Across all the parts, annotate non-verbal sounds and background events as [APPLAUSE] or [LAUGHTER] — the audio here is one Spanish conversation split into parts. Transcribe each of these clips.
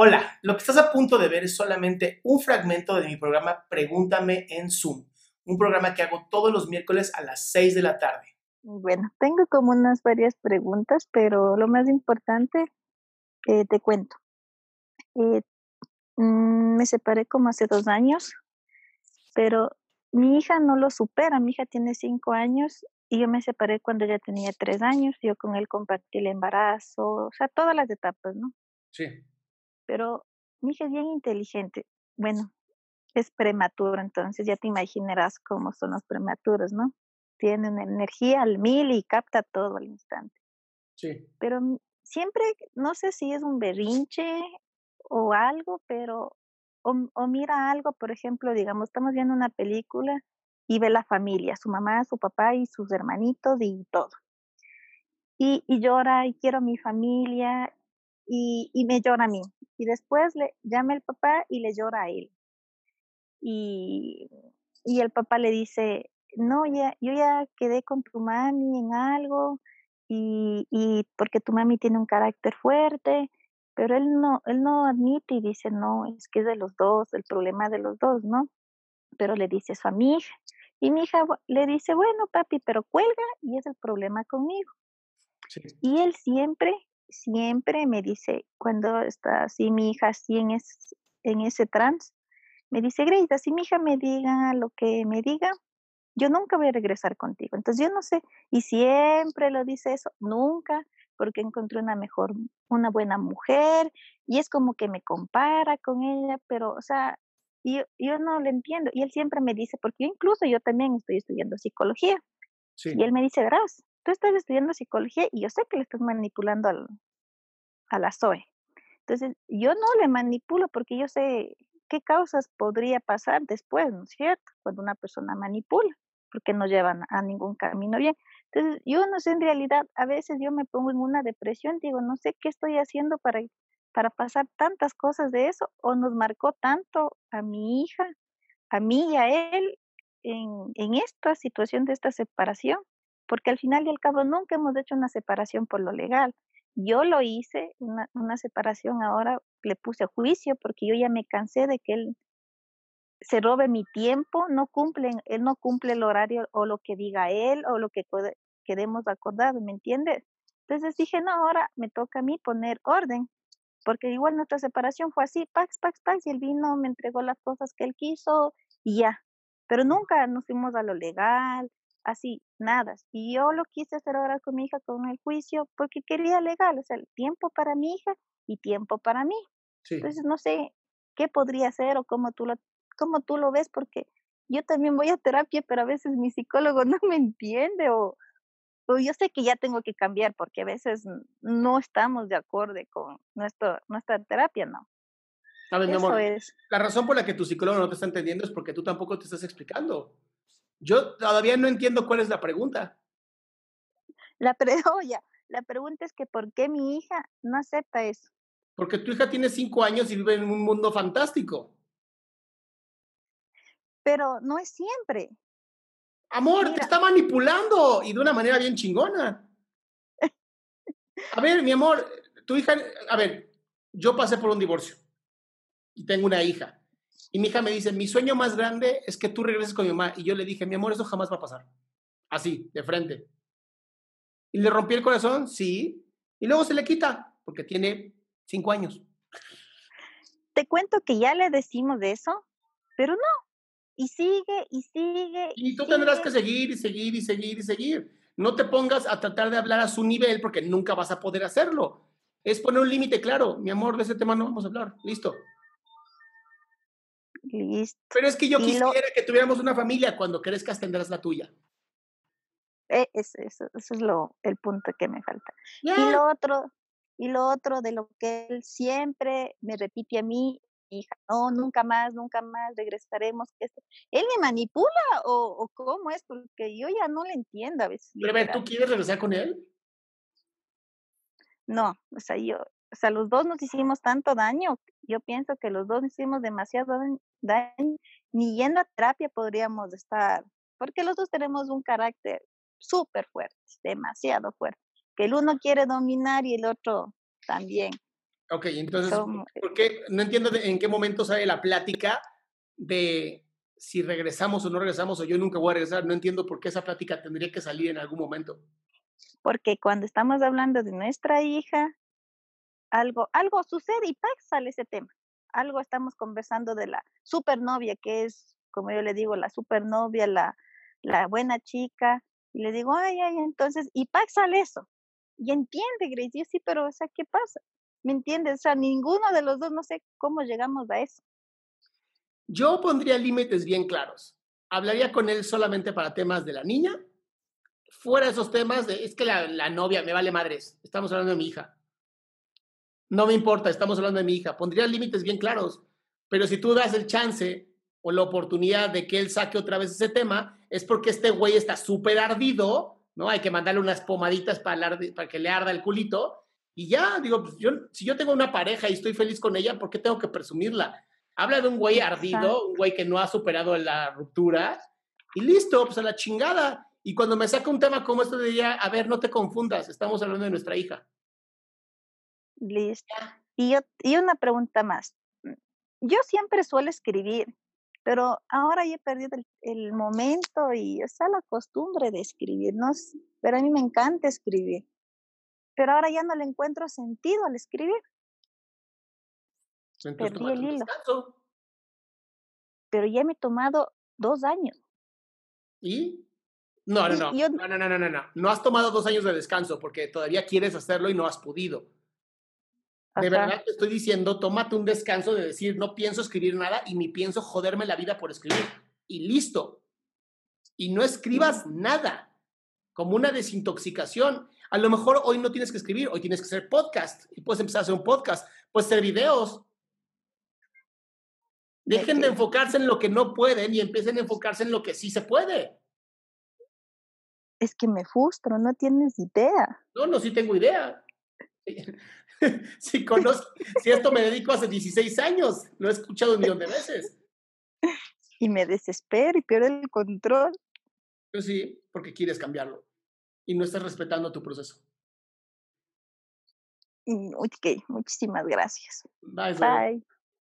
Hola, lo que estás a punto de ver es solamente un fragmento de mi programa Pregúntame en Zoom, un programa que hago todos los miércoles a las 6 de la tarde. Bueno, tengo como unas varias preguntas, pero lo más importante eh, te cuento. Eh, mm, me separé como hace dos años, pero mi hija no lo supera. Mi hija tiene cinco años y yo me separé cuando ella tenía tres años. Yo con él compartí el embarazo, o sea, todas las etapas, ¿no? Sí. Pero mi hija es bien inteligente. Bueno, es prematuro, entonces ya te imaginarás cómo son los prematuros, ¿no? Tienen energía al mil y capta todo al instante. Sí. Pero siempre, no sé si es un berrinche o algo, pero, o mira algo, por ejemplo, digamos, estamos viendo una película y ve la familia, su mamá, su papá y sus hermanitos y todo. Y, y llora y quiero a mi familia y, y me llora a mí. Y después le llama el papá y le llora a él. Y, y el papá le dice, no, ya, yo ya quedé con tu mami en algo y, y porque tu mami tiene un carácter fuerte, pero él no, él no admite y dice, no, es que es de los dos, el problema de los dos, ¿no? Pero le dice eso a mi hija. Y mi hija le dice, bueno, papi, pero cuelga y es el problema conmigo. Sí. Y él siempre, siempre me dice, cuando está así mi hija así en, es, en ese trance, me dice, Grace, así mi hija me diga lo que me diga, yo nunca voy a regresar contigo. Entonces yo no sé, y siempre lo dice eso, nunca, porque encontré una mejor, una buena mujer, y es como que me compara con ella, pero, o sea, yo, yo no lo entiendo. Y él siempre me dice, porque yo incluso yo también estoy estudiando psicología, Sí. y él me dice, verás, tú estás estudiando psicología y yo sé que le estás manipulando al, a la Zoe. Entonces, yo no le manipulo porque yo sé qué causas podría pasar después, ¿no es cierto? Cuando una persona manipula, porque no llevan a ningún camino bien. Entonces, yo no sé, en realidad, a veces yo me pongo en una depresión, digo, no sé qué estoy haciendo para, para pasar tantas cosas de eso, o nos marcó tanto a mi hija, a mí y a él en, en esta situación de esta separación, porque al final y al cabo nunca hemos hecho una separación por lo legal. Yo lo hice, una, separación ahora le puse juicio porque yo ya me cansé de que él se robe mi tiempo, no cumple, él no cumple el horario o lo que diga él o lo que quedemos acordado, ¿me entiendes? Entonces dije, no, ahora me toca a mí poner orden, porque igual nuestra separación fue así, pax, pax, pax, y él vino, me entregó las cosas que él quiso y ya, pero nunca nos fuimos a lo legal, así, nada. Y yo lo quise hacer ahora con mi hija con el juicio porque quería legal, o sea, el tiempo para mi hija y tiempo para mí. Sí. Entonces no sé qué podría hacer o cómo tú lo, cómo tú lo ves, porque yo también voy a terapia, pero a veces mi psicólogo [LAUGHS] no me entiende o, o yo sé que ya tengo que cambiar porque a veces no estamos de acuerdo con nuestro, nuestra terapia, ¿no? Mi amor, es. la razón por la que tu psicólogo no te está entendiendo es porque tú tampoco te estás explicando. Yo todavía no entiendo cuál es la pregunta. La, pre [LAUGHS] oh, la pregunta es que ¿por qué mi hija no acepta eso? Porque tu hija tiene cinco años y vive en un mundo fantástico. Pero no es siempre. Amor, te está manipulando y de una manera bien chingona. A ver, mi amor, tu hija, a ver, yo pasé por un divorcio y tengo una hija. Y mi hija me dice, mi sueño más grande es que tú regreses con mi mamá. Y yo le dije, mi amor, eso jamás va a pasar. Así, de frente. ¿Y le rompí el corazón? Sí. Y luego se le quita, porque tiene cinco años. Te cuento que ya le decimos de eso, pero no. Y sigue, y sigue. Y tú tendrás que seguir y seguir y seguir y seguir. No te pongas a tratar de hablar a su nivel porque nunca vas a poder hacerlo. Es poner un límite claro. Mi amor, de ese tema no vamos a hablar. Listo. Listo. Pero es que yo quisiera que tuviéramos una familia cuando crezcas tendrás la tuya. Eh, eso, es lo, el punto que me falta. Y lo otro, y lo otro de lo que él siempre me repite a mí, hija, no, nunca más, nunca más regresaremos. ¿Él me manipula o, cómo es? Porque yo ya no le entiendo a veces. Pero ¿tú quieres regresar con él? No, o sea, yo, o sea, los dos nos hicimos tanto daño. Yo pienso que los dos hicimos demasiado daño. Ni yendo a terapia podríamos estar, porque los dos tenemos un carácter súper fuerte, demasiado fuerte, que el uno quiere dominar y el otro también. Ok, entonces, ¿por qué? No entiendo en qué momento sale la plática de si regresamos o no regresamos o yo nunca voy a regresar. No entiendo por qué esa plática tendría que salir en algún momento. Porque cuando estamos hablando de nuestra hija, algo, algo sucede y ¡pac! sale ese tema. Algo estamos conversando de la supernovia, que es, como yo le digo, la supernovia, la, la buena chica. Y le digo, ay, ay, entonces, y ¡pac! sale eso. Y entiende, Grace, y sí, pero, o sea, ¿qué pasa? ¿Me entiendes? O sea, ninguno de los dos, no sé cómo llegamos a eso. Yo pondría límites bien claros. Hablaría con él solamente para temas de la niña. Fuera de esos temas, de, es que la, la novia me vale madres. Estamos hablando de mi hija. No me importa, estamos hablando de mi hija. Pondría límites bien claros. Pero si tú das el chance o la oportunidad de que él saque otra vez ese tema, es porque este güey está súper ardido, ¿no? Hay que mandarle unas pomaditas para, para que le arda el culito y ya, digo, pues yo, si yo tengo una pareja y estoy feliz con ella, ¿por qué tengo que presumirla? Habla de un güey ardido, un güey que no ha superado la ruptura, y listo, pues a la chingada. Y cuando me saca un tema como este, diría, a ver, no te confundas, estamos hablando de nuestra hija. Listo. Y, yo, y una pregunta más. Yo siempre suelo escribir, pero ahora ya he perdido el, el momento y esa la costumbre de escribir, ¿no? Pero a mí me encanta escribir pero ahora ya no le encuentro sentido al escribir. Perdí el hilo. Pero ya me he tomado dos años. ¿Y? No, no, no. no, no, no, no, no, no. has tomado dos años de descanso porque todavía quieres hacerlo y no has podido. De verdad te estoy diciendo, tómate un descanso de decir, no pienso escribir nada y ni pienso joderme la vida por escribir. Y listo. Y no escribas nada, como una desintoxicación. A lo mejor hoy no tienes que escribir, hoy tienes que hacer podcast y puedes empezar a hacer un podcast, puedes hacer videos. Dejen de enfocarse en lo que no pueden y empiecen a enfocarse en lo que sí se puede. Es que me frustro, no tienes idea. No, no, sí tengo idea. [LAUGHS] [LAUGHS] si conozco, si esto me dedico hace 16 años, lo he escuchado un millón de veces. Y me desespero y pierdo el control. Pues sí, porque quieres cambiarlo y no estás respetando tu proceso. Ok, muchísimas gracias. Bye. Bye.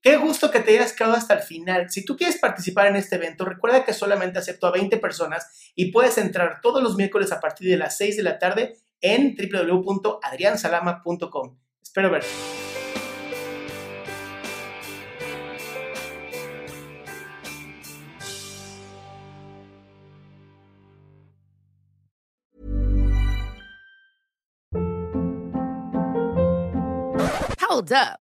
Qué gusto que te hayas quedado hasta el final. Si tú quieres participar en este evento, recuerda que solamente acepto a 20 personas y puedes entrar todos los miércoles a partir de las 6 de la tarde en www.adriansalama.com. Espera a. Hold up.